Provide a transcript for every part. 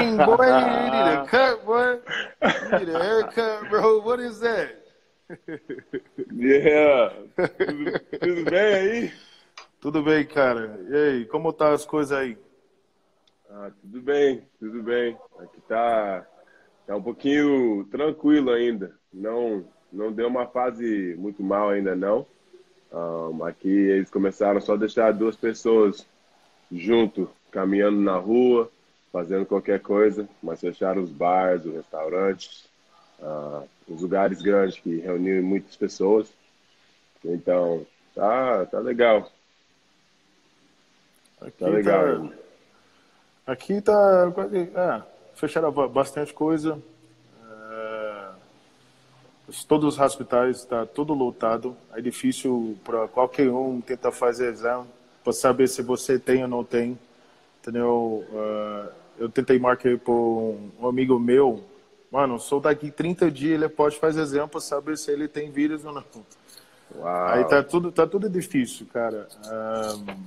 Dang, boy, you need a cut, boy. You need a haircut, bro. What is that? Yeah. Tudo, tudo bem aí? Tudo bem, cara. E aí, como tá as coisas aí? Ah, tudo bem, tudo bem. Aqui tá, tá um pouquinho tranquilo ainda. Não, não deu uma fase muito mal ainda não. Um, aqui eles começaram só a deixar duas pessoas junto, caminhando na rua, fazendo qualquer coisa, mas fecharam os bares, os restaurantes, uh, os lugares grandes que reuniam muitas pessoas. Então, tá, tá legal. Aqui tá legal. Tá, aqui tá. É, fecharam bastante coisa. É, todos os hospitais está tudo lotado. É difícil para qualquer um tentar fazer exame para saber se você tem ou não tem. Entendeu? Uh, eu tentei marcar por um amigo meu. Mano, sou daqui 30 dias, ele pode fazer para saber se ele tem vírus ou não. Uau. Aí tá tudo, tá tudo difícil, cara. Um,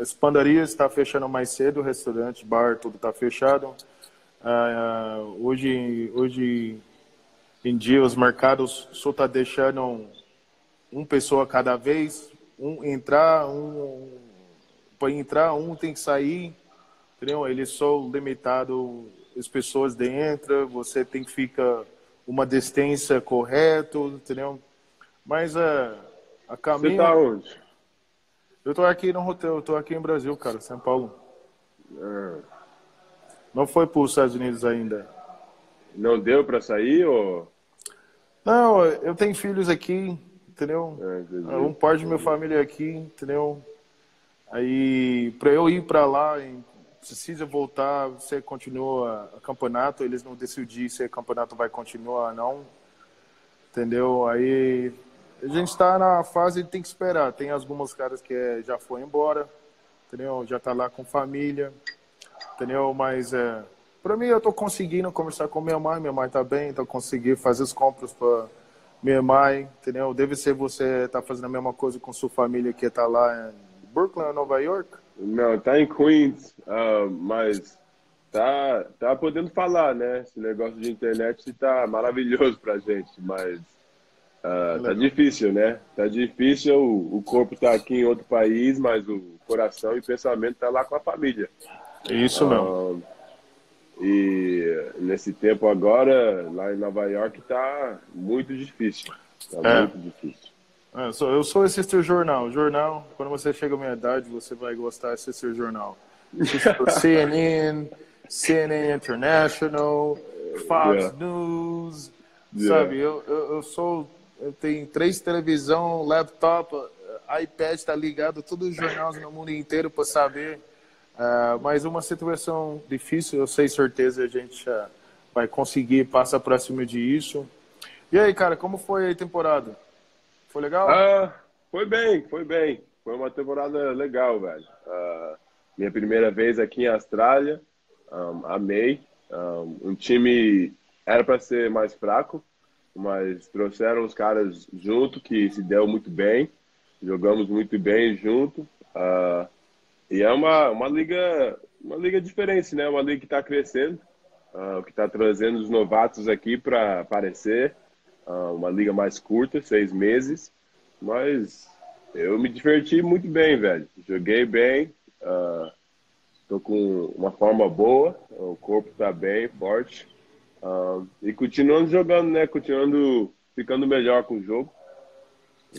as padarias está fechando mais cedo, restaurante, bar, tudo está fechado. Uh, hoje, hoje em dia, os mercados só tá deixando uma pessoa cada vez, um entrar, um para entrar, um tem que sair, entendeu? Ele é só limitado as pessoas dentro, você tem que ficar uma distância correta, entendeu? Mas uh, a caminho... Você tá onde? Eu tô aqui no hotel, eu tô aqui em Brasil, cara, São Paulo. É. Não foi para os Estados Unidos ainda. Não deu para sair ou? Não, eu tenho filhos aqui, entendeu? É, um parte de minha família é aqui, entendeu? Aí, para eu ir para lá, precisa voltar, você continua campeonato, eles não decidiram se o campeonato vai continuar ou não, entendeu? Aí, a gente está na fase tem que esperar. Tem algumas caras que já foi embora, entendeu? Já está lá com família, entendeu? Mas, é, para mim, eu estou conseguindo conversar com minha mãe, minha mãe está bem, estou conseguindo fazer as compras para minha mãe, entendeu? Deve ser você tá fazendo a mesma coisa com sua família que está lá em Brooklyn, Nova York? Não, tá em Queens, uh, mas tá, tá podendo falar, né? Esse negócio de internet tá maravilhoso pra gente, mas uh, tá difícil, né? Tá difícil, o, o corpo tá aqui em outro país, mas o coração e pensamento tá lá com a família. Isso não. Uh, e nesse tempo agora, lá em Nova York, tá muito difícil. Tá é. muito difícil. É, eu sou, eu sou assistir jornal. Jornal, quando você chega à minha idade, você vai gostar de assistir jornal. CNN, CNN International, Fox yeah. News, yeah. sabe? Eu, eu, eu, sou, eu tenho três televisão, laptop, iPad está ligado, todos os jornais no mundo inteiro para saber. Uh, mas uma situação difícil, eu sei certeza a gente uh, vai conseguir passar para cima disso. E aí, cara, como foi a temporada? Foi legal? Ah, foi bem, foi bem. Foi uma temporada legal, velho. Uh, minha primeira vez aqui em Austrália, um, amei. Um, um time era para ser mais fraco, mas trouxeram os caras junto que se deu muito bem. Jogamos muito bem junto. Uh, e é uma, uma liga uma liga diferente, né? Uma liga que está crescendo, uh, que está trazendo os novatos aqui para aparecer. Ah, uma liga mais curta, seis meses, mas eu me diverti muito bem, velho. Joguei bem, uh, tô com uma forma boa, o corpo tá bem, forte. Uh, e continuando jogando, né? Continuando ficando melhor com o jogo.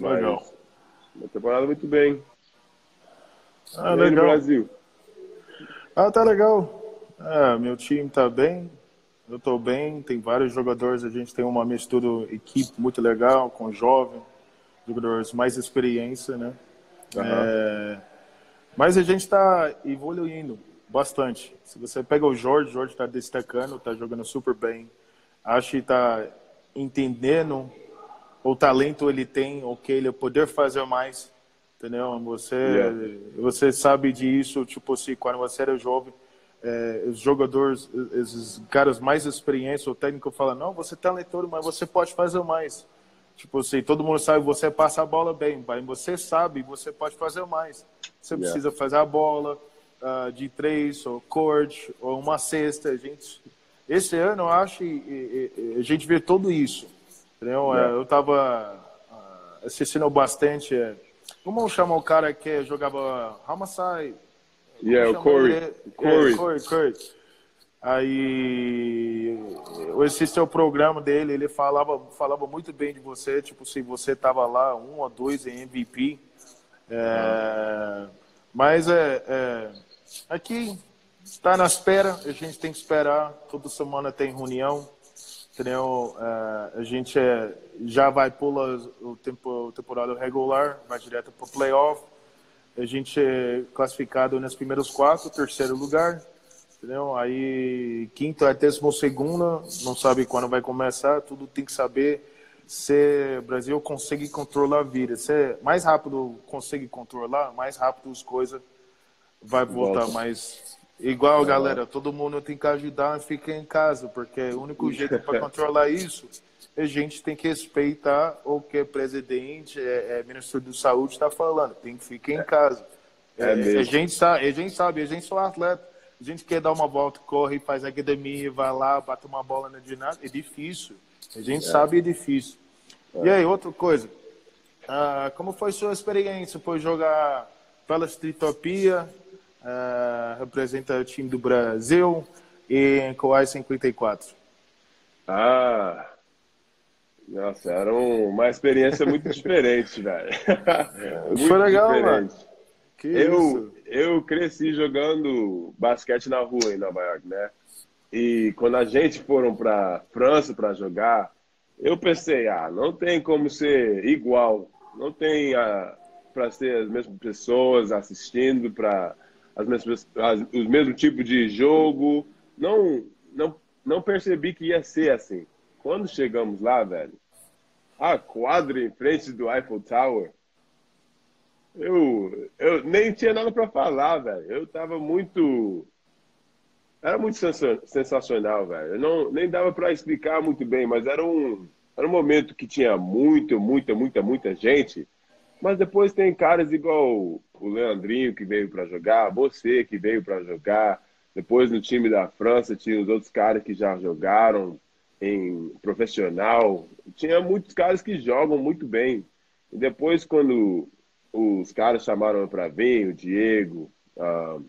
Mas legal. Uma temporada muito bem. Ah, legal. Brasil. Ah, tá legal. É, meu time tá bem, eu estou bem, tem vários jogadores, a gente tem uma mistura, equipe muito legal, com jovens, jogadores mais experiência, né? Uhum. É, mas a gente está evoluindo bastante. Se você pega o Jorge, o Jorge está destacando, está jogando super bem. Acho que está entendendo o talento ele tem, o que ele poder fazer mais, entendeu? Você, yeah. você sabe disso, tipo assim, quando você era jovem, é, os jogadores, esses caras mais experientes, o técnico fala, não, você é talentoso, mas você pode fazer mais. Tipo assim, todo mundo sabe, você passa a bola bem, mas você sabe, você pode fazer mais. Você yeah. precisa fazer a bola, uh, de três, ou corte, ou uma cesta. A gente, esse ano, eu acho, e, e, a gente vê tudo isso. Entendeu? É. Eu estava uh, assistindo bastante. É, como chama o cara que jogava Hamasai? Yeah, o Corey. É, Corey. Corey, Corey. Aí, esse é o programa dele, ele falava, falava muito bem de você, tipo, se você tava lá, um ou dois em MVP. É, mas é, é, aqui está na espera, a gente tem que esperar, toda semana tem reunião, entendeu? É, a gente é, já vai pular o tempo, temporada regular, vai direto para o playoff, a gente é classificado nos primeiros quatro, terceiro lugar, entendeu? Aí quinto é décimo segunda, não sabe quando vai começar, tudo tem que saber se o Brasil consegue controlar a vida. Se mais rápido consegue controlar, mais rápido as coisas vai voltar Volta. mais igual, galera, todo mundo tem que ajudar e ficar em casa, porque o único jeito para controlar isso a gente tem que respeitar o que o presidente, é, é ministro da saúde está falando. Tem que ficar em casa. É, é a gente sabe, a gente sabe, a gente só atleta a gente quer dar uma volta, corre, faz academia, vai lá, bate uma bola na ginástica, é difícil. A gente é. sabe é difícil. É. E aí, outra coisa. Uh, como foi sua experiência? Foi jogar pela Stritopia, uh, representa o time do Brasil em Coai 54. Ah, nossa, era uma experiência muito diferente, velho. muito foi legal, diferente. mano. Que eu, isso? eu cresci jogando basquete na rua em Nova York, né? E quando a gente foram para França para jogar, eu pensei, ah, não tem como ser igual, não tem ah, para ser as mesmas pessoas assistindo para as mesmas as, os mesmos tipos de jogo, não não não percebi que ia ser assim. Quando chegamos lá, velho, a quadra em frente do Eiffel Tower eu, eu nem tinha nada para falar, velho. Eu tava muito. Era muito sensacional, velho. Não, nem dava para explicar muito bem, mas era um, era um momento que tinha muito, muita, muita, muita gente. Mas depois tem caras igual o Leandrinho que veio para jogar, você que veio para jogar. Depois no time da França tinha os outros caras que já jogaram em profissional. Tinha muitos caras que jogam muito bem. E depois quando os caras chamaram para vir, o Diego, uh,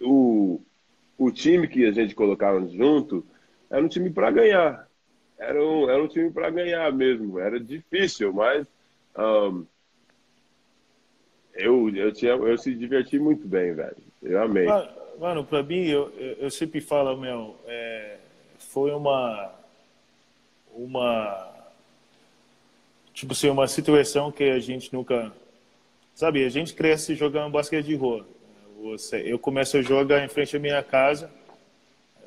o, o time que a gente colocava junto era um time para ganhar. Era um, era um time para ganhar mesmo. Era difícil, mas um, eu, eu, tinha, eu se diverti muito bem, velho. Eu amei. Mano, para mim, eu, eu sempre falo, meu, é, foi uma. Uma. Tipo assim, uma situação que a gente nunca Sabe, a gente cresce jogando basquete de rua. Você, eu começo a jogar em frente à minha casa,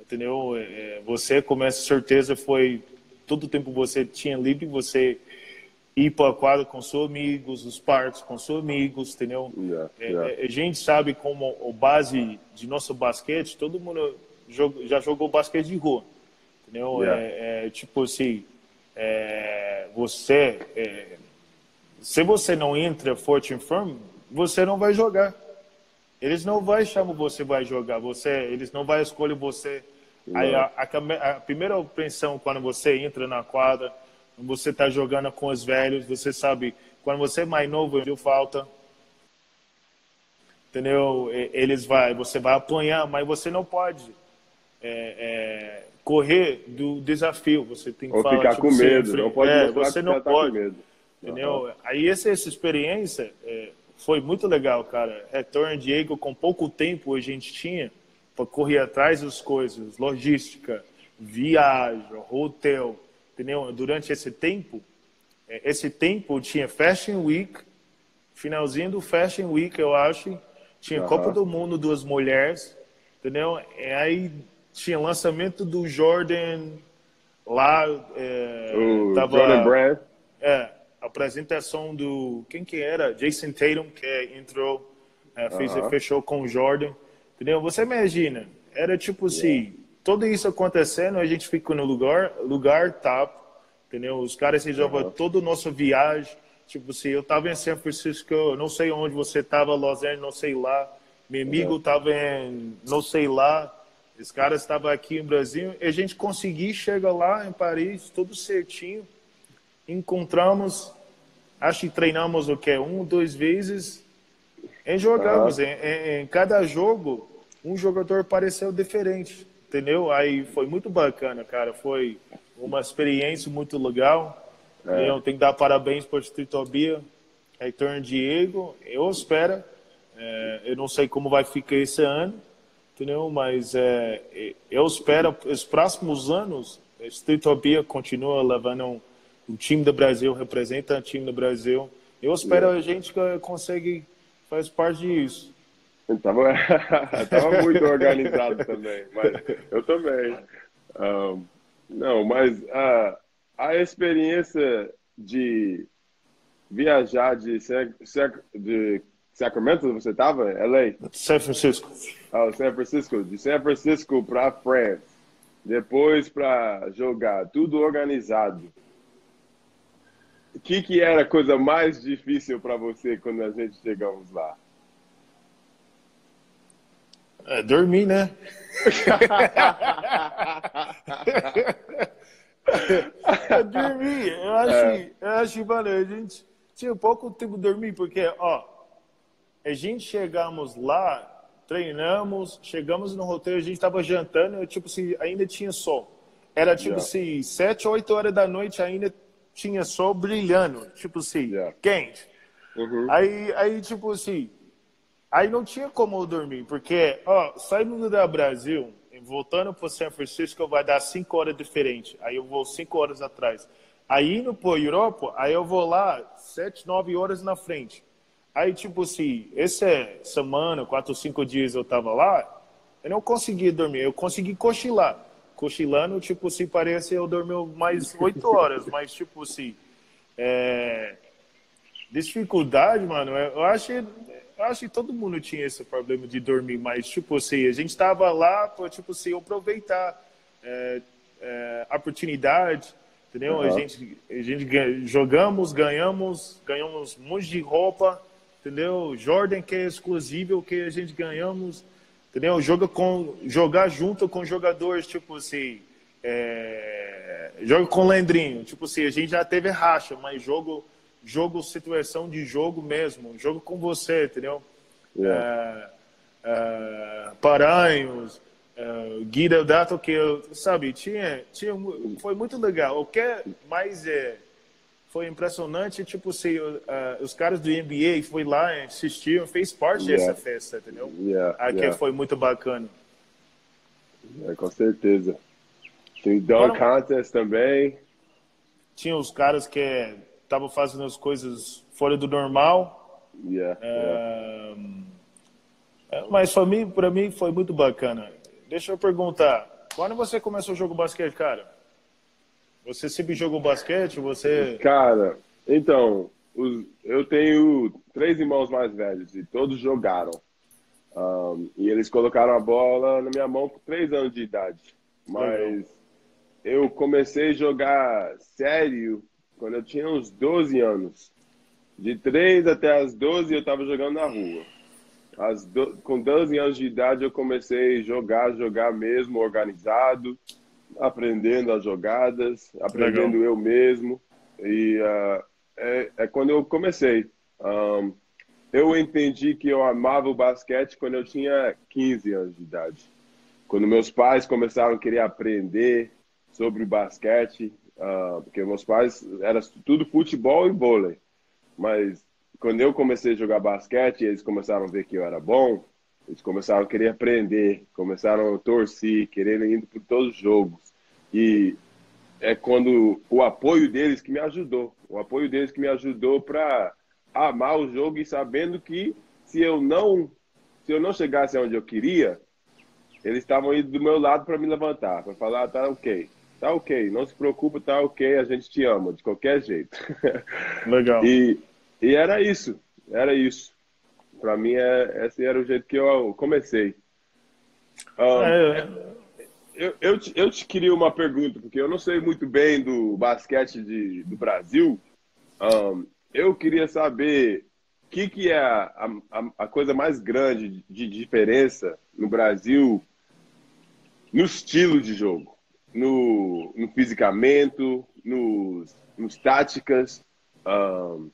entendeu? É, você começa, certeza, foi todo o tempo você tinha livre, você ir para a quadra com seus amigos, os parques com seus amigos, entendeu? Yeah, yeah. É, a gente sabe como o base de nosso basquete, todo mundo já jogou basquete de rua, entendeu? Yeah. É, é, tipo assim, é, você é, se você não entra forte e firme, você não vai jogar. Eles não vão chamar você vai jogar, você, eles não vão escolher você. Aí a, a, a, primeira impressão quando você entra na quadra, você está jogando com os velhos, você sabe, quando você é mais novo, viu falta, entendeu? Eles vai, você vai apanhar, mas você não pode é, é, correr do desafio. Você tem que Ou falar, ficar tipo, com medo, não pode é, você não tá pode. Entendeu? Uhum. Aí essa, essa experiência é, foi muito legal, cara. Retorno Diego, com pouco tempo a gente tinha para correr atrás das coisas, logística, viagem, hotel, entendeu? Durante esse tempo, é, esse tempo tinha Fashion Week, finalzinho do Fashion Week, eu acho, tinha uhum. Copa do Mundo duas mulheres, entendeu? E aí tinha lançamento do Jordan lá, é, o tava, Jordan Brand. É, apresentação do quem que era Jason Tatum que entrou é, fez uh -huh. fechou com o Jordan entendeu você imagina era tipo assim yeah. Tudo isso acontecendo a gente fica no lugar lugar top entendeu? Os caras resolvem uh -huh. toda a nossa viagem. Tipo assim eu tava em São Francisco não sei onde você tava Los Angeles não sei lá. Meu amigo estava em, não sei lá, os caras estavam aqui no Brasil, e a gente conseguiu chegar lá em Paris, tudo certinho. Encontramos, acho que treinamos o que? Um, duas vezes, e jogamos. Em, em, em cada jogo, um jogador pareceu diferente, entendeu? Aí foi muito bacana, cara. Foi uma experiência muito legal. É. Eu tenho que dar parabéns para o Tritobia, Heitor Diego. Eu espero. É, eu não sei como vai ficar esse ano, entendeu? Mas é, eu espero os próximos anos Tritobia continua levando um, o time do Brasil, representa o time do Brasil. Eu espero é. a gente consegue faz parte disso. Tava, tava muito organizado também, mas eu também. Um, não, mas a, a experiência de viajar de, de Sacramento, você estava? LA? San Francisco. Ah, San Francisco. De San Francisco para France. Depois para jogar. Tudo organizado. O que, que era a coisa mais difícil para você quando a gente chegamos lá? É, dormir, né? eu dormi. Eu acho, é. eu acho, mano, a gente tinha pouco tempo de dormir, porque, ó, a gente chegamos lá, treinamos, chegamos no roteiro, a gente tava jantando, tipo assim, ainda tinha sol. Era tipo yeah. assim, sete, oito horas da noite ainda tinha sol brilhando, tipo assim, yeah. quente. Uhum. Aí, aí, tipo assim, aí não tinha como eu dormir, porque, ó, saindo do Brasil, voltando para São Francisco vai dar cinco horas diferente. Aí eu vou cinco horas atrás. Aí indo para Europa, aí eu vou lá sete, nove horas na frente. Aí, tipo assim, essa semana, quatro, cinco dias eu tava lá, eu não consegui dormir, eu consegui cochilar. Cochilando, tipo assim, parece eu dormi mais oito horas, mas, tipo assim, é... dificuldade, mano, eu acho eu acho que todo mundo tinha esse problema de dormir, mas, tipo assim, a gente estava lá para, tipo assim, aproveitar é, é, a oportunidade, entendeu? Uhum. A, gente, a gente jogamos, ganhamos, ganhamos um monte de roupa, entendeu? Jordan que é exclusivo, que a gente ganhamos, entendeu? Joga com, jogar junto com jogadores, tipo assim, é, joga com Lendrinho, tipo assim, a gente já teve racha, mas jogo jogo, situação de jogo mesmo, jogo com você, entendeu? Yeah. É, é, Paranhos, é, Guida Dato, que eu, sabe, tinha, tinha, foi muito legal. O que mais é, foi impressionante, tipo, se uh, os caras do NBA foi lá, assistiram, fez parte yeah. dessa festa, entendeu? Yeah. Aqui yeah. foi muito bacana. É, com certeza. Tem Dunk Contest também. Tinha os caras que estava fazendo as coisas fora do normal. Yeah, é, yeah. Mas para mim, para mim foi muito bacana. Deixa eu perguntar, quando você começou a jogar basquete, cara? Você sempre jogou basquete? Você? Cara, então os, eu tenho três irmãos mais velhos e todos jogaram. Um, e eles colocaram a bola na minha mão com três anos de idade. Mas eu comecei a jogar sério quando eu tinha uns 12 anos. De 3 até as 12 eu estava jogando na rua. As do... Com 12 anos de idade eu comecei a jogar, jogar mesmo, organizado, aprendendo as jogadas, aprendendo Legal. eu mesmo. E uh, é, é, quando eu comecei. Um, eu entendi que eu amava o basquete quando eu tinha 15 anos de idade. Quando meus pais começaram a querer aprender sobre basquete, Uh, porque meus pais era tudo futebol e vôlei. Mas quando eu comecei a jogar basquete, eles começaram a ver que eu era bom, eles começaram a querer aprender, começaram a torcer, querendo ir por todos os jogos. E é quando o apoio deles que me ajudou, o apoio deles que me ajudou para amar o jogo e sabendo que se eu não se eu não chegasse onde eu queria, eles estavam indo do meu lado para me levantar, para falar, tá ok, tá ok, não se preocupa, tá ok, a gente te ama, de qualquer jeito. Legal. e, e era isso, era isso. Para mim, é, esse era o jeito que eu comecei. Um, é, é. Eu, eu, te, eu te queria uma pergunta, porque eu não sei muito bem do basquete de, do Brasil. Um, eu queria saber que, que é a, a, a, coisa mais grande de diferença no Brasil no estilo de jogo, no, no fisicamento, nos, nos táticas? Um,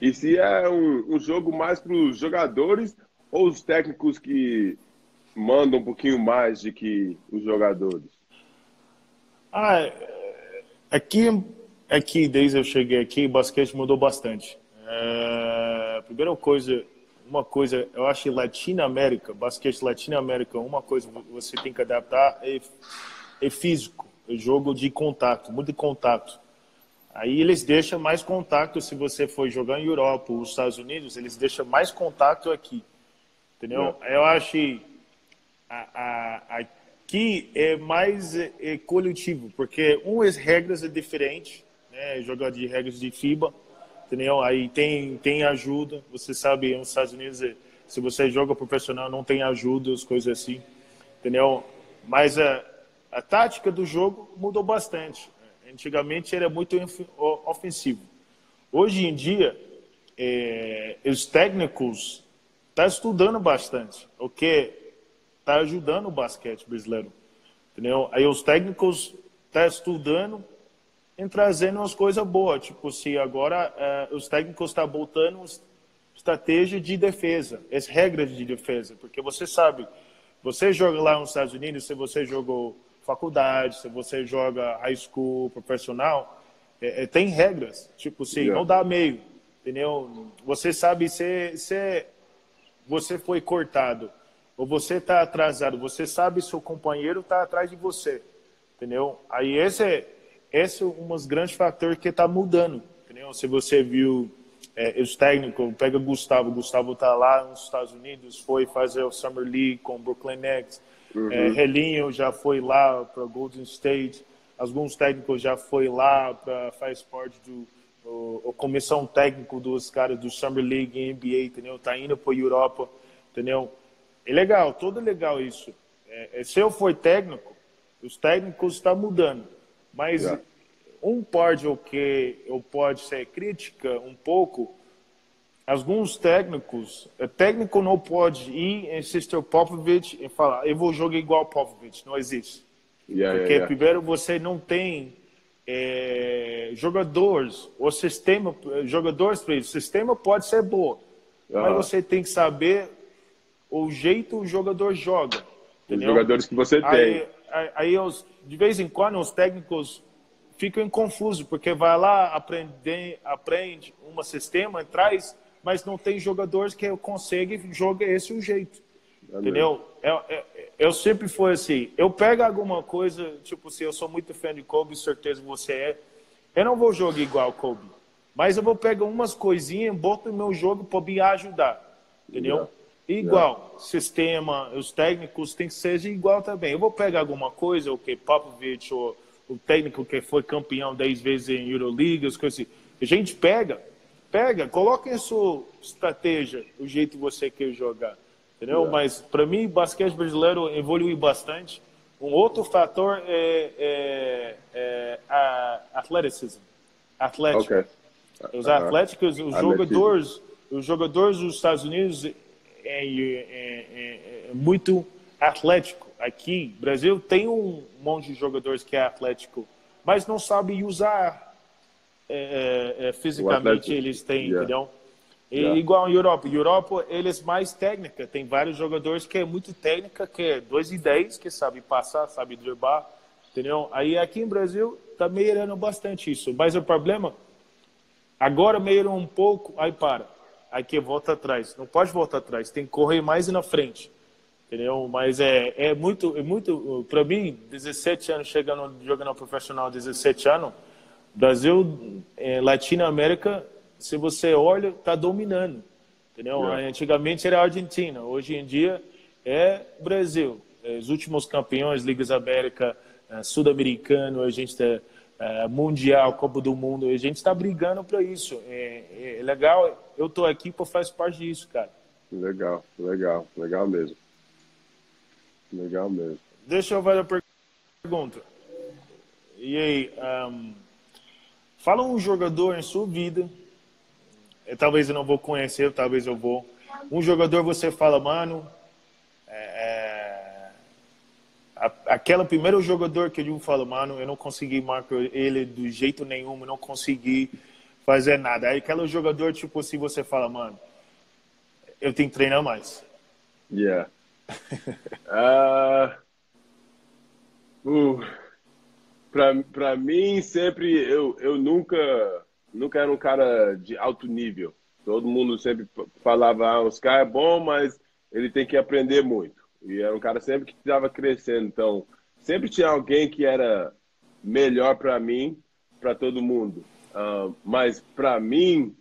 e se é um, um jogo mais para os jogadores ou os técnicos que mandam um pouquinho mais de que os jogadores? Ah, é, aqui, aqui desde eu cheguei aqui, o basquete mudou bastante. É, primeira coisa, uma coisa, eu acho que Latina América, basquete Latina América, uma coisa você tem que adaptar é, é físico, é jogo de contato, muito contato. Aí eles deixam mais contato se você for jogar em Europa ou nos Estados Unidos, eles deixam mais contato aqui. Entendeu? É. Eu acho que aqui é mais é, é coletivo, porque umas regras é diferente, né? Jogar de regras de FIBA entendeu? Aí tem, tem ajuda, você sabe, nos Estados Unidos, se você joga profissional, não tem ajuda, as coisas assim, entendeu? Mas a, a tática do jogo mudou bastante. Antigamente era muito ofensivo. Hoje em dia, é, os técnicos estão tá estudando bastante, o que está ajudando o basquete brasileiro. Entendeu? Aí os técnicos estão tá estudando em trazendo umas coisas boas. Tipo, se agora uh, os técnicos estão tá botando estratégia de defesa, as regras de defesa, porque você sabe, você joga lá nos Estados Unidos, se você jogou faculdade, se você joga high school, profissional, é, é, tem regras. Tipo, se yeah. não dá meio, entendeu? Você sabe se, se você foi cortado ou você está atrasado, você sabe se o companheiro está atrás de você, entendeu? Aí esse é esse é um dos grandes fatores que está mudando. Entendeu? Se você viu é, os técnicos, pega Gustavo, Gustavo está lá nos Estados Unidos, foi fazer o Summer League com o Brooklyn Nets, uhum. é, Relinho já foi lá para Golden State, alguns técnicos já foi lá para faz parte do o, o comissão técnico dos caras do Summer League e NBA, entendeu? Tá indo para Europa, entendeu? É legal, todo legal isso. É, é se eu for técnico, os técnicos estão tá mudando. Mas yeah. um pode o que eu pode ser crítica um pouco. Alguns técnicos, o técnico não pode ir em Sister Popovich e falar, eu vou jogar igual Popovich, não existe. Yeah, Porque yeah, primeiro você não tem é, jogadores, o sistema, jogadores para isso. O sistema pode ser bom, mas você tem que saber o jeito o jogador joga. Entendeu? Os jogadores que você aí, tem. Aí, aí os, de vez em quando os técnicos ficam confusos, porque vai lá, aprender, aprende um sistema, traz, mas não tem jogadores que conseguem jogar esse jeito. Entendeu? Eu, eu, eu, sempre fui assim, eu pego alguma coisa, tipo assim, eu sou muito fã de Kobe, certeza você é, eu não vou jogar igual Kobe, mas eu vou pegar umas coisinhas, boto no meu jogo para me ajudar, entendeu? Yeah. Igual, yeah. sistema, os técnicos tem que ser igual também. Eu vou pegar alguma coisa, o que Popovich, ou o técnico que foi campeão 10 vezes em Euroliga, as coisas assim. A gente pega, pega, coloca em sua estratégia o jeito que você quer jogar. Entendeu? Yeah. Mas, para mim, basquete brasileiro evoluiu bastante. Um outro fator é, é, é a atleticism. Atlético. Okay. Os uh-huh. atléticos, os jogadores, os jogadores dos Estados Unidos é, é, é, é muito atlético. Aqui, Brasil tem um monte de jogadores que é atlético, mas não sabe usar é, é, é fisicamente eles têm, yeah. entendeu? E, yeah. Igual em Europa. Europa, eles mais técnica. Tem vários jogadores que é muito técnica, que é 2 e 10, que sabe passar, sabe driblar, entendeu? Aí aqui em Brasil tá melhorando bastante isso. Mas o problema, agora melhorou um pouco, aí para aqui volta atrás. Não pode voltar atrás, tem que correr mais na frente. Entendeu? Mas é, é muito, é muito para mim, 17 anos chegando jogando profissional, 17 anos, Brasil, é, Latinoamérica, se você olha, está dominando. Entendeu? É. Antigamente era Argentina, hoje em dia é Brasil. É, os últimos campeões, Ligas América, é, Sul-Americano, a gente é, mundial, Copa do Mundo. A gente está brigando para isso. É, é, legal, eu estou aqui para fazer parte disso, cara. Legal, legal, legal mesmo. Legal mesmo. Deixa eu fazer a pergunta. E aí, um, fala um jogador em sua vida talvez eu não vou conhecer, talvez eu vou. Um jogador você fala, mano, é, é, a, aquela primeiro jogador que eu falo, mano, eu não consegui marcar ele do jeito nenhum, eu não consegui fazer nada. Aí aquele jogador, tipo, se você fala, mano, eu tenho que treinar mais. Yeah. uh, uh, pra mim, sempre, eu, eu nunca, nunca era um cara de alto nível. Todo mundo sempre falava, ah, os caras é bom, mas ele tem que aprender muito. E era um cara sempre que estava crescendo. Então, sempre tinha alguém que era melhor para mim, para todo mundo. Uh, mas para mim,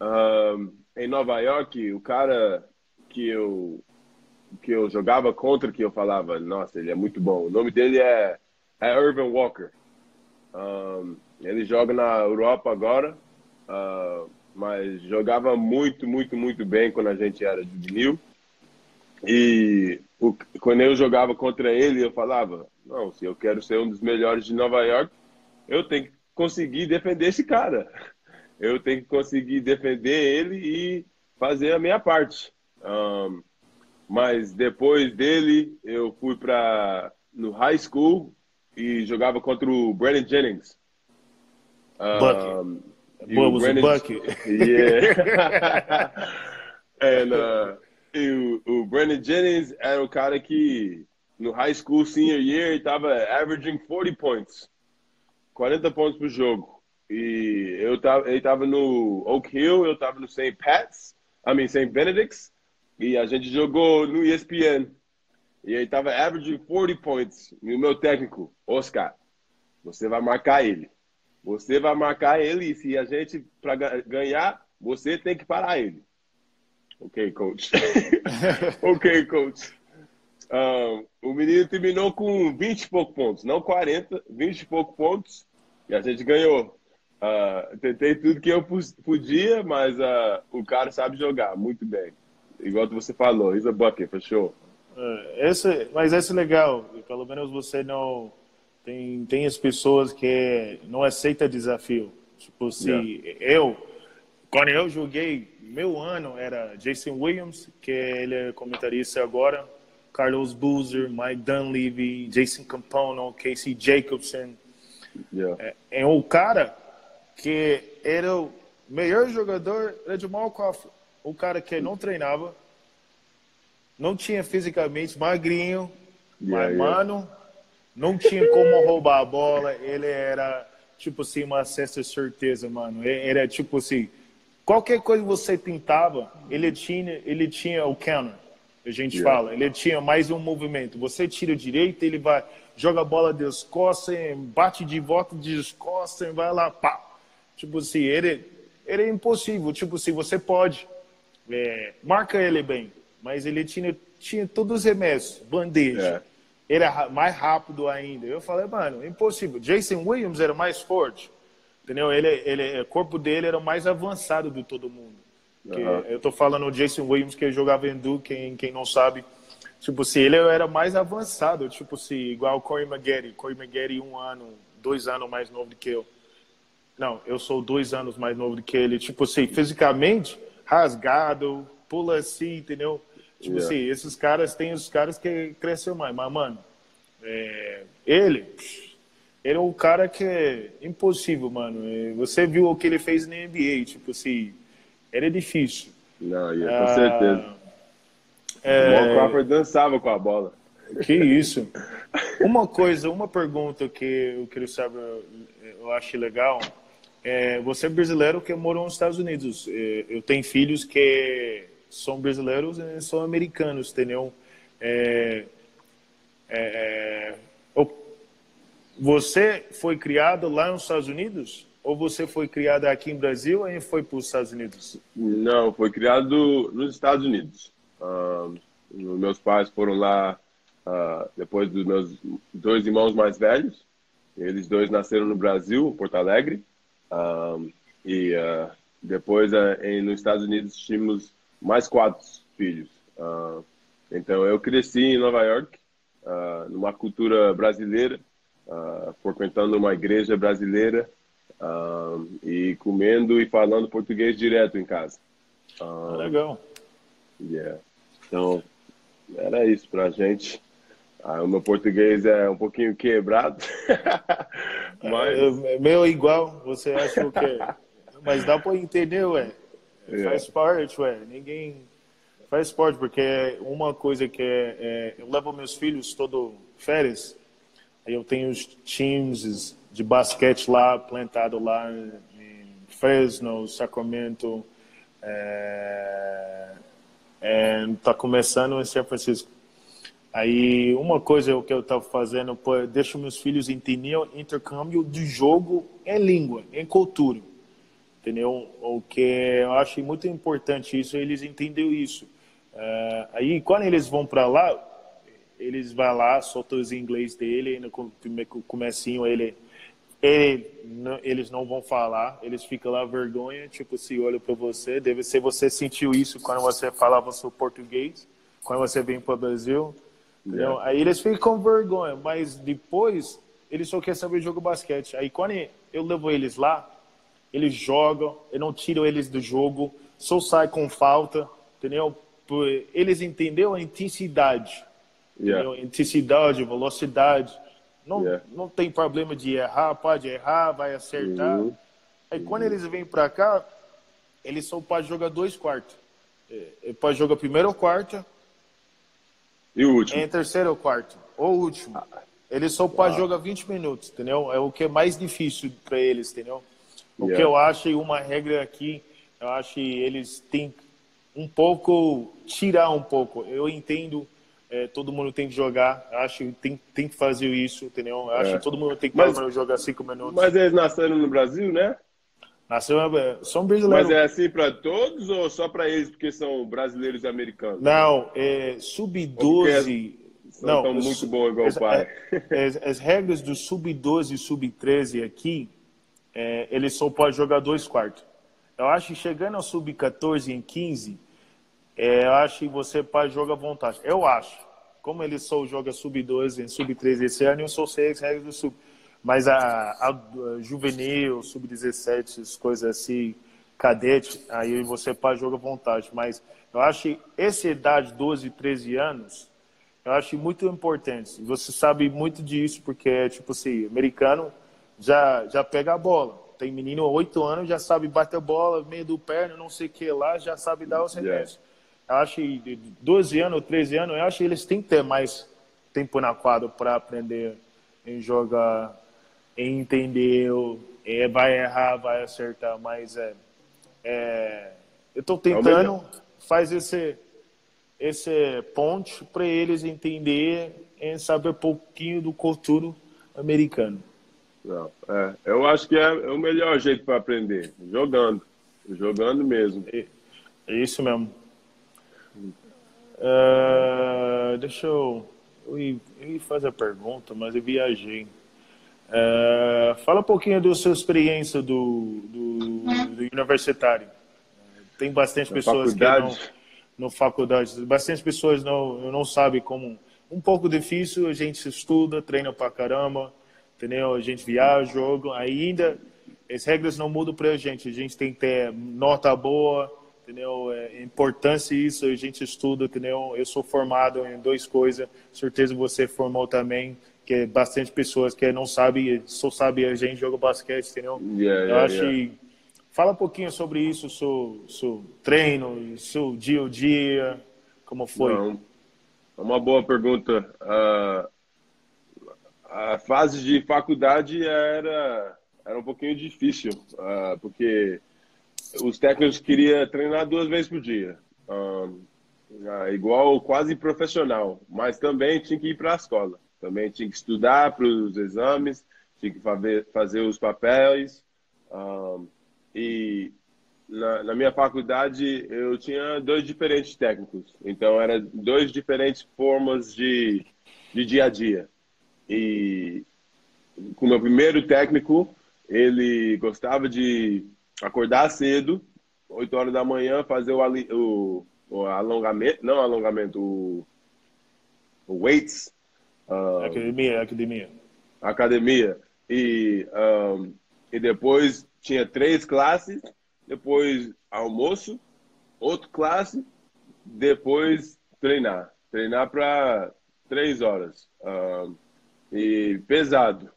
uh, em Nova York, o cara que eu que eu jogava contra, que eu falava, nossa, ele é muito bom. O nome dele é, é Irvin Walker. Um, ele joga na Europa agora, uh, mas jogava muito, muito, muito bem quando a gente era juvenil. E o, quando eu jogava contra ele, eu falava, não, se eu quero ser um dos melhores de Nova York, eu tenho que conseguir defender esse cara. Eu tenho que conseguir defender ele e fazer a minha parte. Um, mas depois dele, eu fui para no high school e jogava contra o Brandon Jennings. Um, Boa, o Brandon, Bucky. Yeah. And, uh, e o, o Brandon Jennings era o cara que no high school senior year estava averaging 40 points. 40 pontos por jogo. E eu tava, ele estava no Oak Hill, eu estava no St. Pat's, I mean St. Benedict's, e a gente jogou no ESPN. E ele estava averaging 40 points. E o meu técnico, Oscar, você vai marcar ele. Você vai marcar ele e se a gente, para ganhar, você tem que parar ele. Ok, coach. ok, coach. Um, o menino terminou com 20 e poucos pontos, não 40, 20 e poucos pontos. E a gente ganhou. Uh, tentei tudo que eu podia, mas uh, o cara sabe jogar muito bem. Igual você falou, he's a bucket, for sure. Uh, esse, mas esse é legal. Pelo menos você não... Tem, tem as pessoas que não aceitam desafio. Tipo, se yeah. eu... Quando eu joguei, meu ano era Jason Williams, que ele é comentarista agora, Carlos Boozer, Mike Dunleavy, Jason Campono, Casey Jacobson, Yeah. É, é o cara que era o melhor jogador era de Malcoff. O cara que não treinava, não tinha fisicamente magrinho, yeah, mas, yeah. mano, não tinha como roubar a bola. Ele era, tipo assim, uma certa certeza, mano. Era tipo assim, qualquer coisa que você tentava, ele tinha, ele tinha o counter. A gente yeah. fala, ele tinha mais um movimento. Você tira direito, ele vai joga a bola descosta, bate de volta, descosta, e vai lá, pá. Tipo assim, ele, ele é impossível. Tipo assim, você pode, é, marca ele bem, mas ele tinha, tinha todos os remessos, bandeja. É. Ele era mais rápido ainda. Eu falei, mano, impossível. Jason Williams era mais forte, entendeu? Ele, ele, o corpo dele era mais avançado de todo mundo. Uhum. Eu tô falando o Jason Williams, que jogava em Duke, quem, quem não sabe, Tipo, se ele era mais avançado, tipo, se igual o Corey McGarry. Corey McGarry, um ano, dois anos mais novo do que eu. Não, eu sou dois anos mais novo do que ele. Tipo assim, fisicamente, rasgado, pula assim, entendeu? Tipo yeah. assim, esses caras têm os caras que cresceu mais. Mas, mano, é, ele, ele é um cara que é impossível, mano. Você viu o que ele fez na NBA, tipo assim, era difícil. Não, yeah, com ah, certeza. É... O Mal Crawford dançava com a bola. Que isso. Uma coisa, uma pergunta que eu queria saber, eu acho legal. É, você é brasileiro que morou nos Estados Unidos. É, eu tenho filhos que são brasileiros e são americanos, entendeu? É, é, é você foi criado lá nos Estados Unidos? Ou você foi criado aqui em Brasil e foi para os Estados Unidos? Não, foi criado nos Estados Unidos. Uh, meus pais foram lá uh, depois dos meus dois irmãos mais velhos. Eles dois nasceram no Brasil, Porto Alegre. Uh, e depois em, nos Estados Unidos tínhamos mais quatro filhos. então eu cresci em Nova York, numa cultura brasileira, frequentando uma igreja brasileira. e comendo e falando português direto em casa. Legal. Yeah. Então, era isso pra gente. Ah, o meu português é um pouquinho quebrado. mas... É, meu igual, você acha o quê? Mas dá para entender, ué. Yeah. Faz parte, ué. Ninguém faz parte, porque uma coisa que é, é, Eu levo meus filhos todo férias, eu tenho os times de basquete lá, plantado lá em Fresno, Sacramento, é, é, tá começando em São Francisco. Aí, uma coisa que eu estava fazendo, pô, deixo meus filhos entender o intercâmbio de jogo em língua, em cultura. Entendeu? O que eu acho muito importante isso, eles entenderam isso. Uh, aí, quando eles vão para lá, eles vão lá, soltam os inglês dele, no comecinho ele, ele não, eles não vão falar, eles ficam lá vergonha, tipo, se olham para você, deve ser você sentiu isso quando você falava seu português, quando você vem para o Brasil, Yeah. Aí eles ficam com vergonha, mas depois eles só querem saber jogo basquete. Aí quando eu levo eles lá, eles jogam, eu não tiro eles do jogo, só sai com falta, entendeu? Eles entenderam a intensidade, yeah. intensidade, velocidade. Não, yeah. não tem problema de errar, pode errar, vai acertar. Uhum. Aí quando eles vêm para cá, eles só podem jogar dois quartos. É, é, pode jogar primeiro ou quarto, e o último? Em terceiro ou quarto. Ou último. Ah. Ele só pode jogar 20 minutos, entendeu? É o que é mais difícil para eles, entendeu? O yeah. que eu acho, uma regra aqui, eu acho que eles têm um pouco, tirar um pouco. Eu entendo, é, todo mundo tem que jogar, eu acho que tem, tem que fazer isso, entendeu? Eu acho é. que todo mundo tem que mas, jogar 5 minutos. Mas eles nasceram no Brasil, né? Nasceu, são brasileiros. Mas é assim para todos ou só para eles porque são brasileiros e americanos? Não, é sub-12. Não, estão muito bom igual as, o pai. É, as, as, regras do sub-12 e sub-13 aqui, é, eles só podem jogar dois quartos. Eu acho que chegando ao sub-14 e 15, é, eu acho que você pode jogar à vontade. Eu acho. Como eles só jogam sub-12 e sub-13 esse ano, eu só sei as regras do sub. Mas a, a, a juvenil, sub-17, essas coisas assim, cadete, aí você pode jogar à vontade. Mas eu acho que essa idade, 12, 13 anos, eu acho muito importante. Você sabe muito disso, porque, tipo assim, americano já, já pega a bola. Tem menino 8 anos, já sabe bater a bola, meio do perno, não sei o que lá, já sabe dar os remessos. Yeah. Acho que 12 anos, 13 anos, eu acho que eles têm que ter mais tempo na quadra para aprender em jogar entendeu, é, vai errar, vai acertar, mas é, é eu estou tentando fazer esse esse ponte para eles entender e saber um pouquinho do cultura americano. Não, é, eu acho que é, o melhor jeito para aprender, jogando, jogando mesmo. É, é isso mesmo. Uh, deixa eu, eu ia, fazer a pergunta, mas eu viajei. É, fala um pouquinho da sua experiência do, do, do universitário. Tem bastante pessoas faculdade. que não no faculdade, bastante pessoas não não sabem como um pouco difícil. A gente estuda, treina pra caramba, entendeu? A gente viaja, joga, ainda as regras não mudam para a gente. A gente tem que ter nota boa, entendeu? É importância isso. A gente estuda, entendeu? Eu sou formado em duas coisas. Certeza você formou também que é bastante pessoas que não sabem, só sabem a gente joga basquete, entendeu? Yeah, yeah, Eu acho yeah. Fala um pouquinho sobre isso, seu, seu treino, seu dia a dia, como foi? Não, é uma boa pergunta. Uh, a fase de faculdade era, era um pouquinho difícil, uh, porque os técnicos queriam treinar duas vezes por dia. Uh, igual quase profissional, mas também tinha que ir para a escola. Também tinha que estudar para os exames, tinha que fazer os papéis. Um, e na, na, minha faculdade eu tinha dois diferentes técnicos. Então, eram dois diferentes formas de, de dia a dia. E com o meu primeiro técnico, ele gostava de acordar cedo, 8 horas da manhã, fazer o, o, o alongamento, não alongamento, o, o weights, Uh, academia, academia. Academia. E um, e depois tinha três classes, depois almoço, outra classe, depois treinar. Treinar para três horas. Um, e pesado.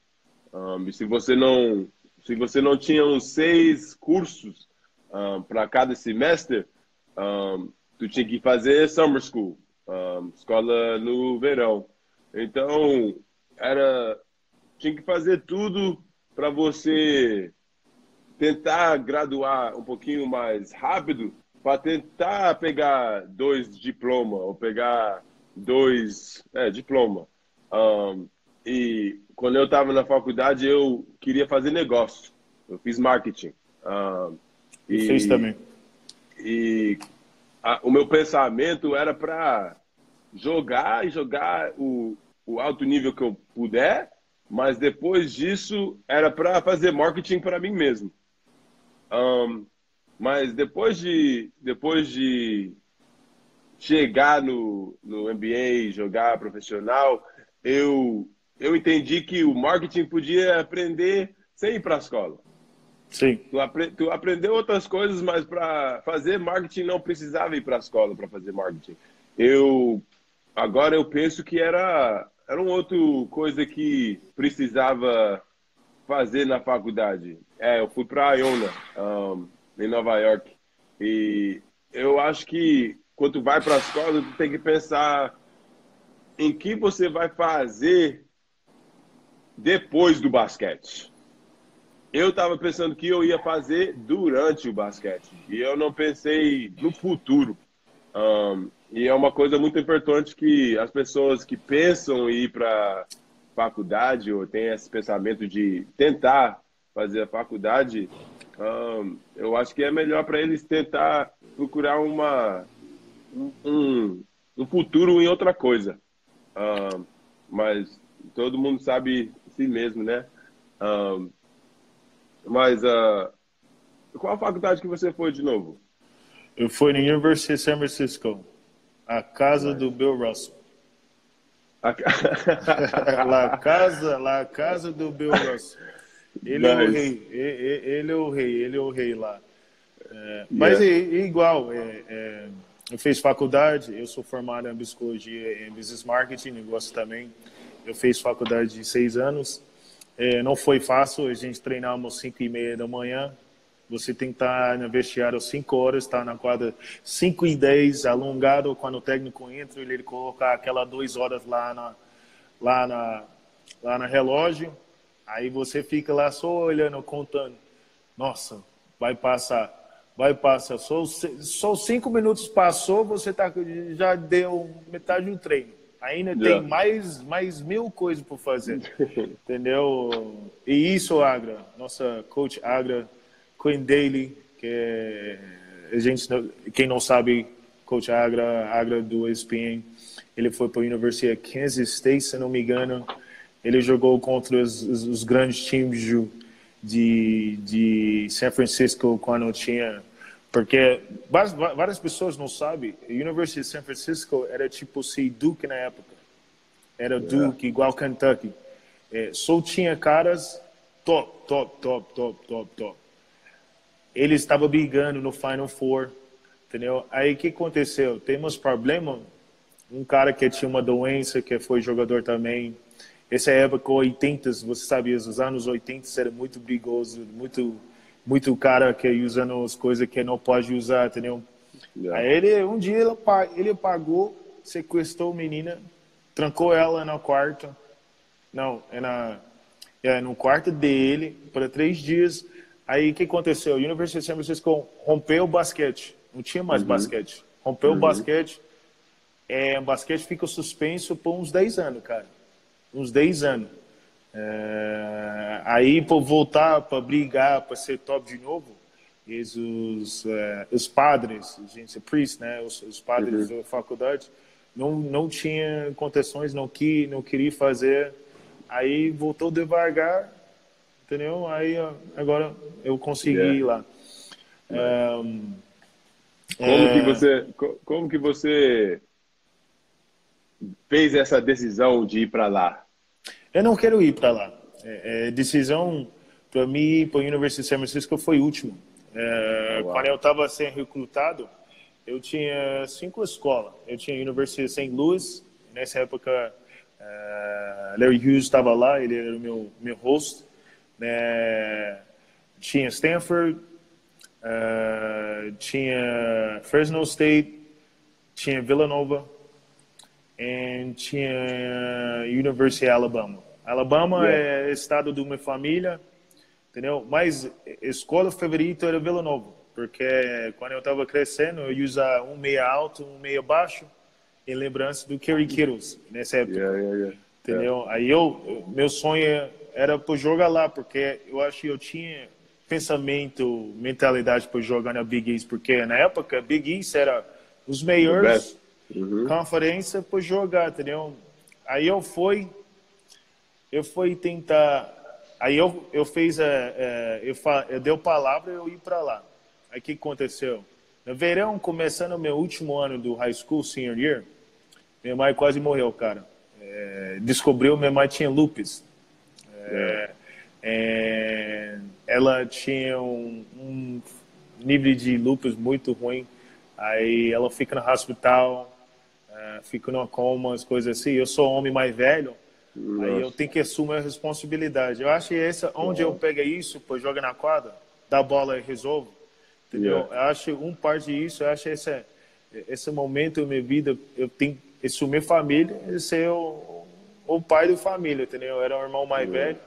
Um, e se você não se você não tinha uns seis cursos um, para cada semestre, um, tu tinha que fazer summer school, escola no verão. Então, era tinha que fazer tudo para você tentar graduar um pouquinho mais rápido, para tentar pegar dois diplomas ou pegar dois é, diploma. Um, e quando eu estava na faculdade, eu queria fazer negócio. Eu fiz marketing. Uh, e fez também. E a, o meu pensamento era para jogar e jogar o, o alto nível que eu puder, mas depois disso era para fazer marketing para mim mesmo. Um, mas depois de depois de chegar no, no MBA, jogar profissional, eu eu entendi que o marketing podia aprender sem ir para a escola. Sim. Tu, apre, tu aprendeu outras coisas, mas para fazer marketing não precisava ir para a escola para fazer marketing. Eu agora eu penso que era era uma outra coisa que precisava fazer na faculdade. É, eu fui para Iona, um, em Nova York, e eu acho que quando tu vai para a escola, tu tem que pensar em que você vai fazer depois do basquete. Eu estava pensando que eu ia fazer durante o basquete e eu não pensei no futuro. Um, e é uma coisa muito importante que as pessoas que pensam em ir para faculdade ou têm esse pensamento de tentar fazer a faculdade, um, eu acho que é melhor para eles tentar procurar uma um, um futuro em outra coisa. Um, mas todo mundo sabe si mesmo, né? Um, mas uh, qual a faculdade que você foi de novo? Eu fui na University of San Francisco, a casa do Bill Russell. A... lá casa, lá a casa do Bill Russell. Ele nice. é o rei, ele, ele, é o rei, ele é o rei lá. É, mas yeah. é, é, igual, é, é, eu fiz faculdade, eu sou formado em psicologia e business marketing, negócio também. Eu fiz faculdade de seis anos. É, não foi fácil, a gente treinamos cinco e meia da manhã. Você tem que estar no vestiário cinco horas, estar na quadra cinco e dez, alongado. Quando o técnico entra, ele, ele coloca aquela duas horas lá na, lá na, lá na relógio. Aí você fica lá só olhando, contando. Nossa, vai passar, vai passar. Só, só cinco minutos passou, você tá, já deu metade do treino. Ainda yeah. tem mais, mais mil coisas por fazer, entendeu? E isso, Agra, nossa coach Agra, Queen Daly, que é, a gente, quem não sabe, coach Agra, Agra do ESPN, ele foi para a Universidade de Kansas State, se não me engano, ele jogou contra os, os, os grandes times de, de San Francisco quando tinha porque várias, várias pessoas não sabem, a University of San Francisco era tipo se Duke na época. Era Duke, igual Kentucky. É, só tinha caras top, top, top, top, top, top. Ele estava brigando no Final Four, entendeu? Aí o que aconteceu? Temos problema. Um cara que tinha uma doença, que foi jogador também. Essa época, 80, você sabia, os anos 80 era muito brigoso, muito muito cara que usando as coisas que não pode usar, entendeu? Yeah. Aí ele, um dia ele, ele pagou, sequestrou a menina, trancou ela no quarto, não, é, na, é no quarto dele, por três dias. Aí o que aconteceu? A Universidade de San Francisco rompeu o basquete, não tinha mais uhum. basquete. Rompeu uhum. o basquete, é, o basquete fica suspenso por uns 10 anos, cara. Uns 10 anos. É, aí, para voltar, para brigar, para ser top de novo, eles, os, é, os padres, gente, priest, né, os, os padres uhum. da faculdade, não, não tinha condições, não, que, não queria fazer. Aí voltou devagar, entendeu? Aí agora eu consegui yeah. ir lá. Um, como é... que você, como que você fez essa decisão de ir para lá? Eu não quero ir para lá. É, é, decisão para mim, para a Universidade de São Francisco, foi o último. É, quando eu estava sendo recrutado, eu tinha cinco escolas. Eu tinha a Universidade de St. Louis, nessa época uh, Larry Hughes estava lá, ele era o meu, meu host. Né? Tinha Stanford, uh, tinha Fresno State, tinha Villanova e tinha University of Alabama. Alabama yeah. é estado de uma família, entendeu? Mas escola favorita era Villanova, porque quando eu estava crescendo eu usar um meia alto, um meia baixo, em lembrança do Kerry Kittles nessa época. Yeah, yeah, yeah. Entendeu? Aí eu, meu sonho era por jogar lá, porque eu acho que eu tinha pensamento, mentalidade para jogar na Big East, porque na época Big East era os melhores uhum. conferência para jogar, entendeu? Aí eu fui, eu fui tentar, aí eu eu fiz a, a eu, eu deu palavra eu ir para lá. Aí o que aconteceu? No verão, começando o meu último ano do high school, senior year, minha mãe quase morreu, cara. É, descobriu, minha mãe tinha lupus. É, é, ela tinha um, um, nível de lupus muito ruim. Aí ela fica no hospital, é, fica numa coma, as coisas assim. Eu sou homem mais velho, Nossa. aí eu tenho que assumir a responsabilidade. Eu acho que essa, onde eu pego isso, pô, joga na quadra, dá bola e resolvo. Entendeu? Yeah. Eu acho um parte disso, eu acho esse, esse momento da minha vida, eu tenho que assumir família e ser o, o pai da família, entendeu? Eu era o irmão mais yeah. velho,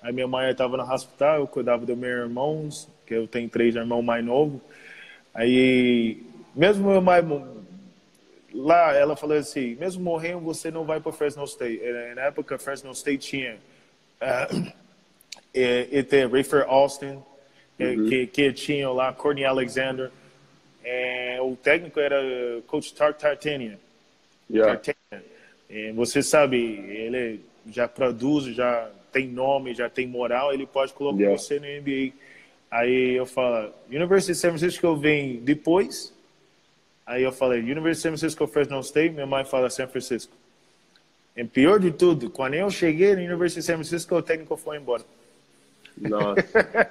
aí minha mãe estava no hospital, eu cuidava dos meus irmãos, que eu tenho três irmãos mais novos. Aí, mesmo meu mãe lá, ela falou assim, mesmo morrendo, você não vai para Fresno State. Na época, Fresno State tinha uh, e, e tem Rafer Austin, uhum. que, que tinha lá Courtney Alexander. É, o técnico era Coach Tark Tartanian. Yeah. E você sabe, ele já produz, já tem nome, já tem moral, ele pode colocar yeah. você no NBA. Aí eu falo, University of San Francisco eu venho depois. Aí eu falei, University of San Francisco, Fresno State. Minha mãe fala San Francisco. E pior de tudo, quando eu cheguei na University of San Francisco, o técnico foi embora. Nossa.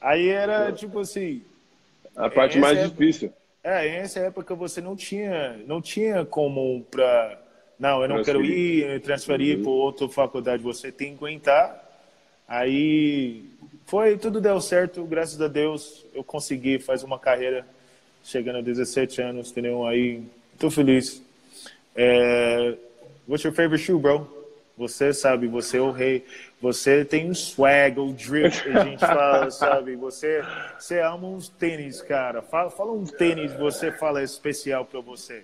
Aí era tipo assim. A parte mais época, difícil. É, nessa época você não tinha, não tinha como para. Não, eu não quero ir, transferir uhum. para outra faculdade. Você tem que aguentar. Aí foi, tudo deu certo, graças a Deus eu consegui fazer uma carreira chegando a 17 anos, entendeu? Aí, tô feliz. É, what's your favorite shoe, bro? Você sabe, você é o rei. Você tem um swag, o drip, a gente fala, sabe? Você, você ama uns tênis, cara. Fala, fala um tênis você fala especial para você.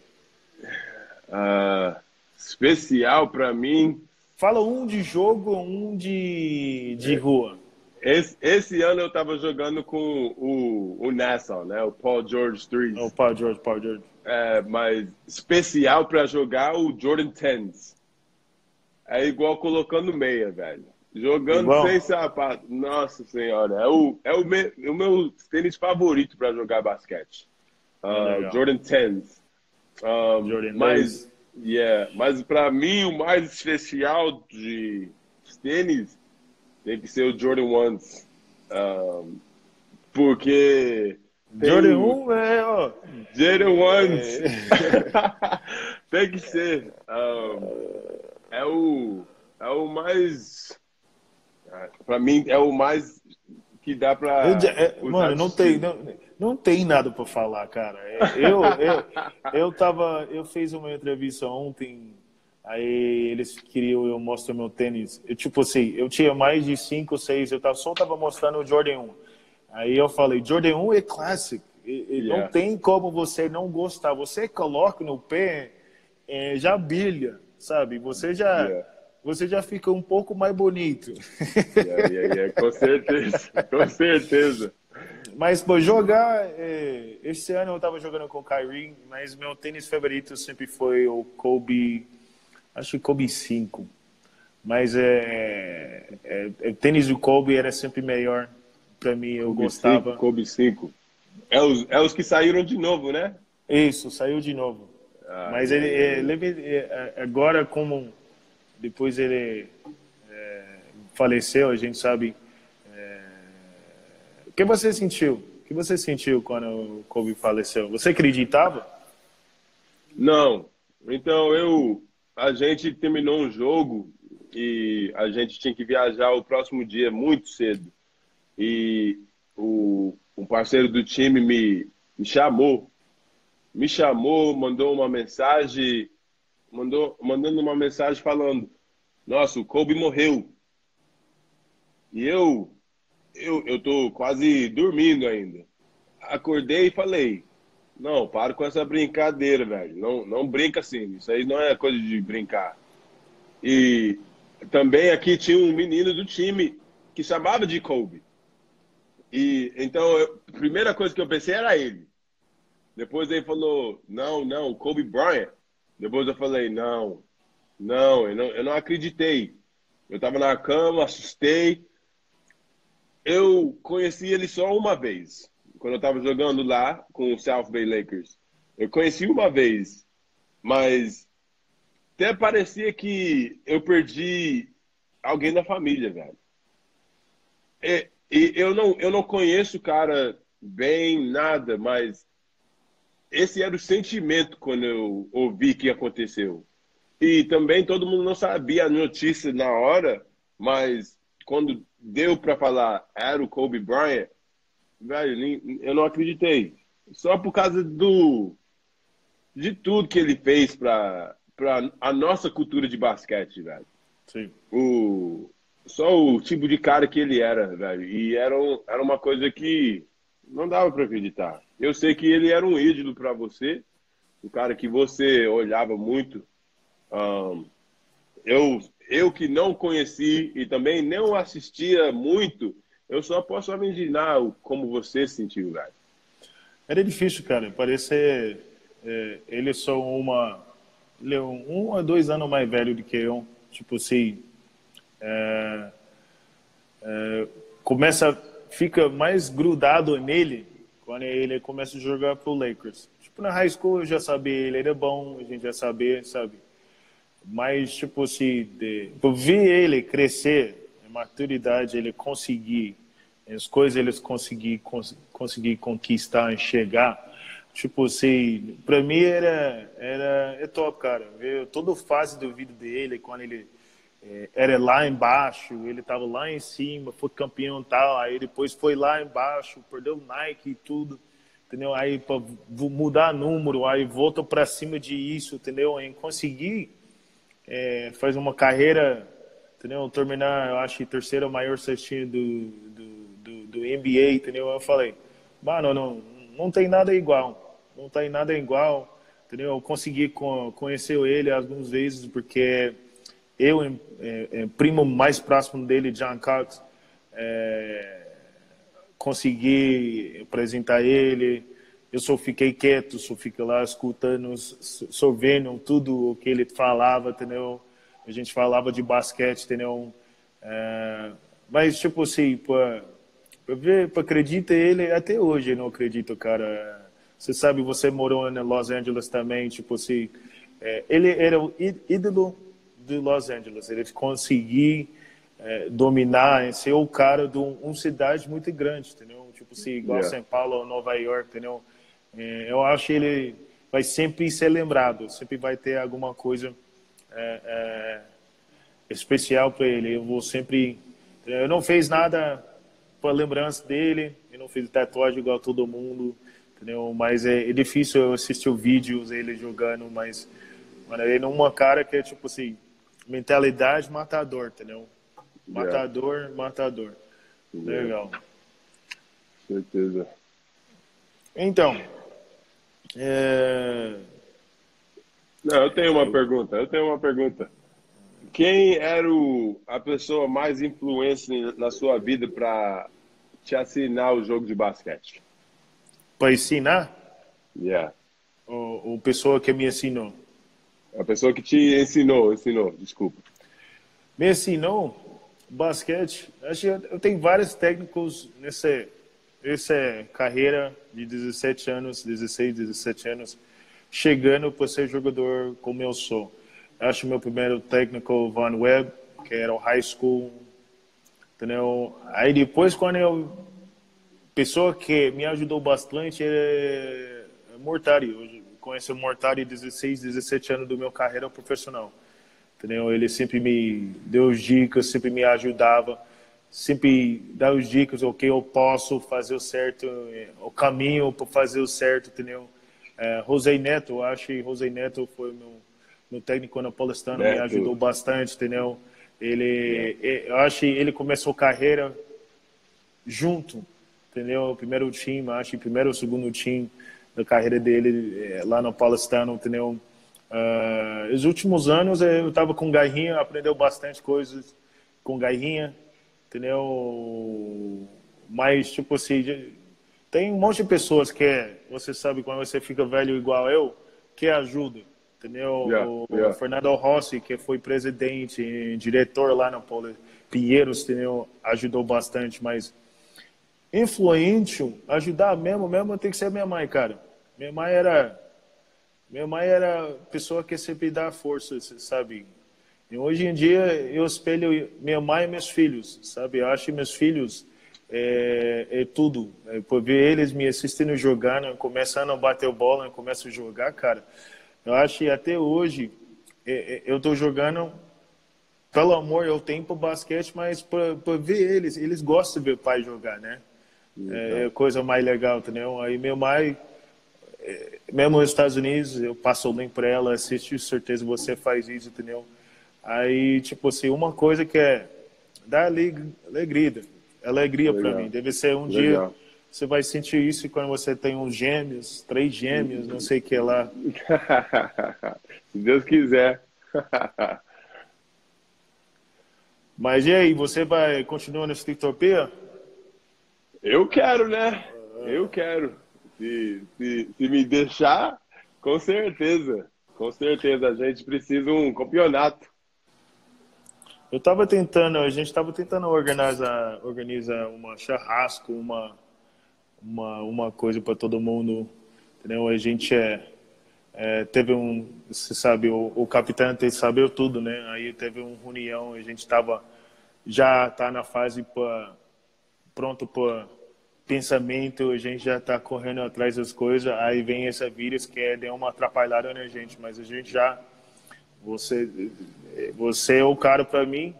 Uh, especial para mim? Fala um de jogo, um de, de rua. Esse, esse ano eu tava jogando com o, o Nassau, né? O Paul George 3. O Paul George, Paul George. É, mas especial para jogar o Jordan 10. É igual colocando meia, velho. Jogando Igual. sem sapato. Nossa senhora. É o, é o, me, o meu tênis favorito para jogar basquete. Uh, Jordan 10. Um, Jordan mas, yeah, mas para mim, o mais especial de tênis tem que ser o Jordan 1. Um, porque. Jordan 1 é, ó. Jordan 1. É. tem que ser. Um, é o, é o mais para mim é o mais que dá para. É, mano, não tem, não, não tem nada para falar, cara. É, eu, eu, eu tava, eu fiz uma entrevista ontem, aí eles queriam eu mostrar meu tênis. Eu, tipo assim, eu tinha mais de 5, 6, eu tava, só tava mostrando o Jordan 1. Aí eu falei, Jordan 1 é clássico. Yeah. Não tem como você não gostar. Você coloca no pé, é, já brilha, sabe? Você já. Yeah você já fica um pouco mais bonito. Yeah, yeah, yeah. Com certeza, com certeza. Mas, pô, jogar. É, esse ano eu tava jogando com o Kyrie, mas meu tênis favorito sempre foi o Kobe. Acho que Kobe 5. Mas é, é, é, tênis do Kobe era sempre melhor para mim, eu Kobe gostava. 5, Kobe 5. É os, é os que saíram de novo, né? Isso, saiu de novo. Ah, mas ele, ele, é, agora, como depois ele é, faleceu, a gente sabe, é, que você sentiu? O que você sentiu quando o Kobe faleceu? Você acreditava? Não. Então eu, a gente terminou um jogo e a gente tinha que viajar o próximo dia muito cedo. E o, um parceiro do time me, me chamou, me chamou, mandou uma mensagem, mandou, mandando uma mensagem falando, nossa, o Kobe morreu. E eu, eu, eu tô quase dormindo ainda. Acordei e falei, não, para com essa brincadeira, velho. Não, não brinca assim. Isso aí não é coisa de brincar. E também aqui tinha um menino do time que chamava de Kobe. E então, eu, a primeira coisa que eu pensei era ele. Depois ele falou, não, não, Kobe Bryant. Depois eu falei, não, não, eu não, eu não acreditei. Eu estava na cama, assustei. Eu conheci ele só uma vez, quando eu estava jogando lá com o South Bay Lakers. Eu conheci uma vez, mas até parecia que eu perdi alguém da família, velho. É, e eu não, eu não conheço o cara bem, nada, mas esse era o sentimento quando eu ouvi que aconteceu. E também todo mundo não sabia a notícia na hora, mas quando deu para falar era o Kobe Bryant, velho, eu não acreditei. Só por causa do de tudo que ele fez para para a nossa cultura de basquete, velho. Sim. O só o tipo de cara que ele era, velho. E era, um, era uma coisa que não dava para acreditar. Eu sei que ele era um ídolo para você, um cara que você olhava muito. Um, eu, eu que não conheci e também não assistia muito, eu só posso imaginar como você sentiu, velho. Era difícil, cara. Parece é, ele é só uma, ele é um, ou dois anos mais velho do que eu. Tipo assim, é, é, começa, fica mais grudado nele quando ele começa a jogar pro Lakers. Tipo, na high school eu já sabia, ele era bom, a gente já sabia, sabe? Mas, tipo assim, de, ver ele crescer, a maturidade, ele conseguir, as coisas ele conseguir, cons, conseguir conquistar e chegar, tipo assim, pra mim era, era é top, cara. Ver toda fase do vida dele, quando ele é, era lá embaixo, ele estava lá em cima, foi campeão tal, aí depois foi lá embaixo, perdeu Nike e tudo, entendeu? Aí para mudar número, aí volta para cima de isso, entendeu? Em conseguir é, fazer uma carreira, entendeu? Terminar, eu acho, terceira maior cestinha do, do, do, do, NBA, entendeu? Eu falei, mano, não, não tem nada igual, não tem nada igual, entendeu? Eu consegui conhecer ele algumas vezes porque eu, é, é, primo mais próximo dele, John Cox, é, consegui apresentar ele. Eu só fiquei quieto, só fiquei lá escutando, só vendo tudo o que ele falava, entendeu? A gente falava de basquete, entendeu? É, mas, tipo assim, para ver, para acreditar ele, até hoje eu não acredito, cara. Você sabe, você morou em Los Angeles também, tipo assim, é, ele era o ídolo de Los Angeles. Ele conseguir é, dominar, ser o cara de um, uma cidade muito grande, entendeu? Tipo, se igual yeah. São Paulo ou Nova York, entendeu? É, eu acho que ele vai sempre ser lembrado, sempre vai ter alguma coisa é, é especial para ele. Eu vou sempre. Eu não fiz nada para lembrança dele, eu não fiz tatuagem igual todo mundo, entendeu? Mas é, é difícil eu assistir vídeos ele jogando, mas mano, ele é uma cara que é tipo assim, mentalidade matador, entendeu? Matador, yeah. matador. Yeah. Legal. Certeza. Então, é... Não, eu tenho uma pergunta. Eu tenho uma pergunta. Quem era o, a pessoa mais influente na sua vida para te assinar o jogo de basquete? Para ensinar? Yeah. O, o pessoa que me ensinou. A pessoa que te ensinou, ensinou, desculpa. Me ensinou basquete. Acho eu tenho vários técnicos nessa, nessa carreira de 17 anos, 16, 17 anos, chegando para ser jogador como eu sou. Acho meu primeiro técnico Van Webb, que era o high school, entendeu? Aí depois quando eu pessoa que me ajudou bastante é Mortari. Hoje conheço o Mortari 16, 17 anos do meu carreira profissional. Entendeu? Ele sempre me deu dicas, sempre me ajudava, sempre dá os dicas, o que eu posso fazer o certo, o caminho para fazer o certo, entendeu? É, Rosei Neto, acho que Rosei Neto foi meu, meu técnico na Paulistano, me ajudou bastante, entendeu? Ele, é. eu acho que ele começou carreira junto, entendeu? O primeiro time, acho que primeiro ou segundo time da carreira dele é, lá no Paulistano, entendeu? Uh, os últimos anos eu estava com Garrinha, aprendeu bastante coisas com Garrinha, entendeu? Mas, tipo assim, tem um monte de pessoas que, você sabe, quando você fica velho igual eu, que ajuda, entendeu? Yeah, o, yeah. o Fernando Rossi, que foi presidente, diretor lá no Polo Pinheiros, entendeu? Ajudou bastante, mas influente, ajudar mesmo, mesmo tem que ser minha mãe, cara. Minha mãe era minha mãe era pessoa que sempre dá força, sabe? E hoje em dia eu espelho minha mãe e meus filhos, sabe? Eu acho meus filhos é, é tudo. É, por ver eles me assistindo jogando, começando a bater bola, começam a jogar, cara. Eu acho que até hoje é, é eu estou jogando pelo amor eu tenho pro basquete, mas por, ver eles, eles gostam de ver o pai jogar, né? É, é coisa mais legal, entendeu? Aí meu pai mesmo nos Estados Unidos, eu passo o link para ela, assiste, certeza você faz isso, entendeu? Aí, tipo assim, uma coisa que é dar alegria, alegria para mim. Deve ser um Legal. dia você vai sentir isso quando você tem uns gêmeos, três gêmeos, não sei o que lá. Se Deus quiser. Mas e aí, você vai continuar no Strictopia? Eu quero, né? Eu quero. Se, se, se me deixar, com certeza. Com certeza. A gente precisa um campeonato. Eu estava tentando, a gente estava tentando organizar, organizar uma churrasco, uma, uma, uma coisa para todo mundo. Entendeu? A gente é, é, teve um, você sabe, o, o capitão tem saber tudo, né? Aí teve uma reunião, a gente estava já tá na fase para pronto para pensamento, a gente já está correndo atrás das coisas, aí vem essa vírus que é, deu uma atrapalhada na gente, mas a gente já você você é o cara para mim,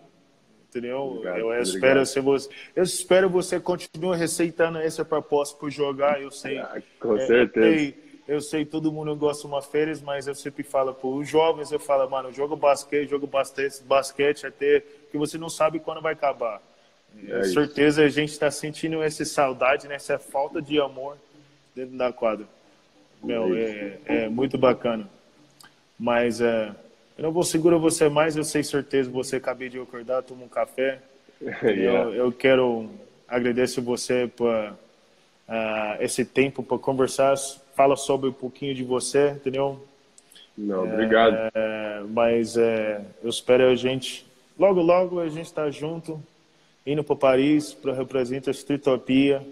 entendeu? Obrigado, eu espero se você eu espero você continue receitando essa proposta para jogar, eu sei. Ah, com é, certeza. Eu sei, eu sei, todo mundo gosta de uma férias, mas eu sempre falo para os jovens, eu falo, mano, joga basquete, joga basquete, basquete até que você não sabe quando vai acabar. É Com certeza a gente está sentindo essa saudade, né? essa falta de amor dentro da quadra. Meu, é, é muito bacana. Mas é, eu não vou segurar você mais, eu sei certeza você acabei de acordar, toma um café. yeah. eu, eu, quero agradecer você por uh, esse tempo para conversar. Fala sobre um pouquinho de você, entendeu? Não, obrigado. É, mas é, eu espero a gente, logo, logo a gente está junto indo para Paris para representar a Streetopia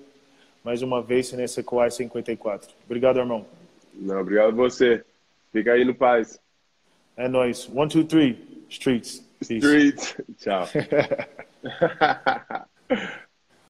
mais uma vez nesse Kawhi 54. Obrigado, irmão. Não, obrigado a você. Fica aí no paz. É nóis. One, two, three. Streets. Peace. Streets. Tchau.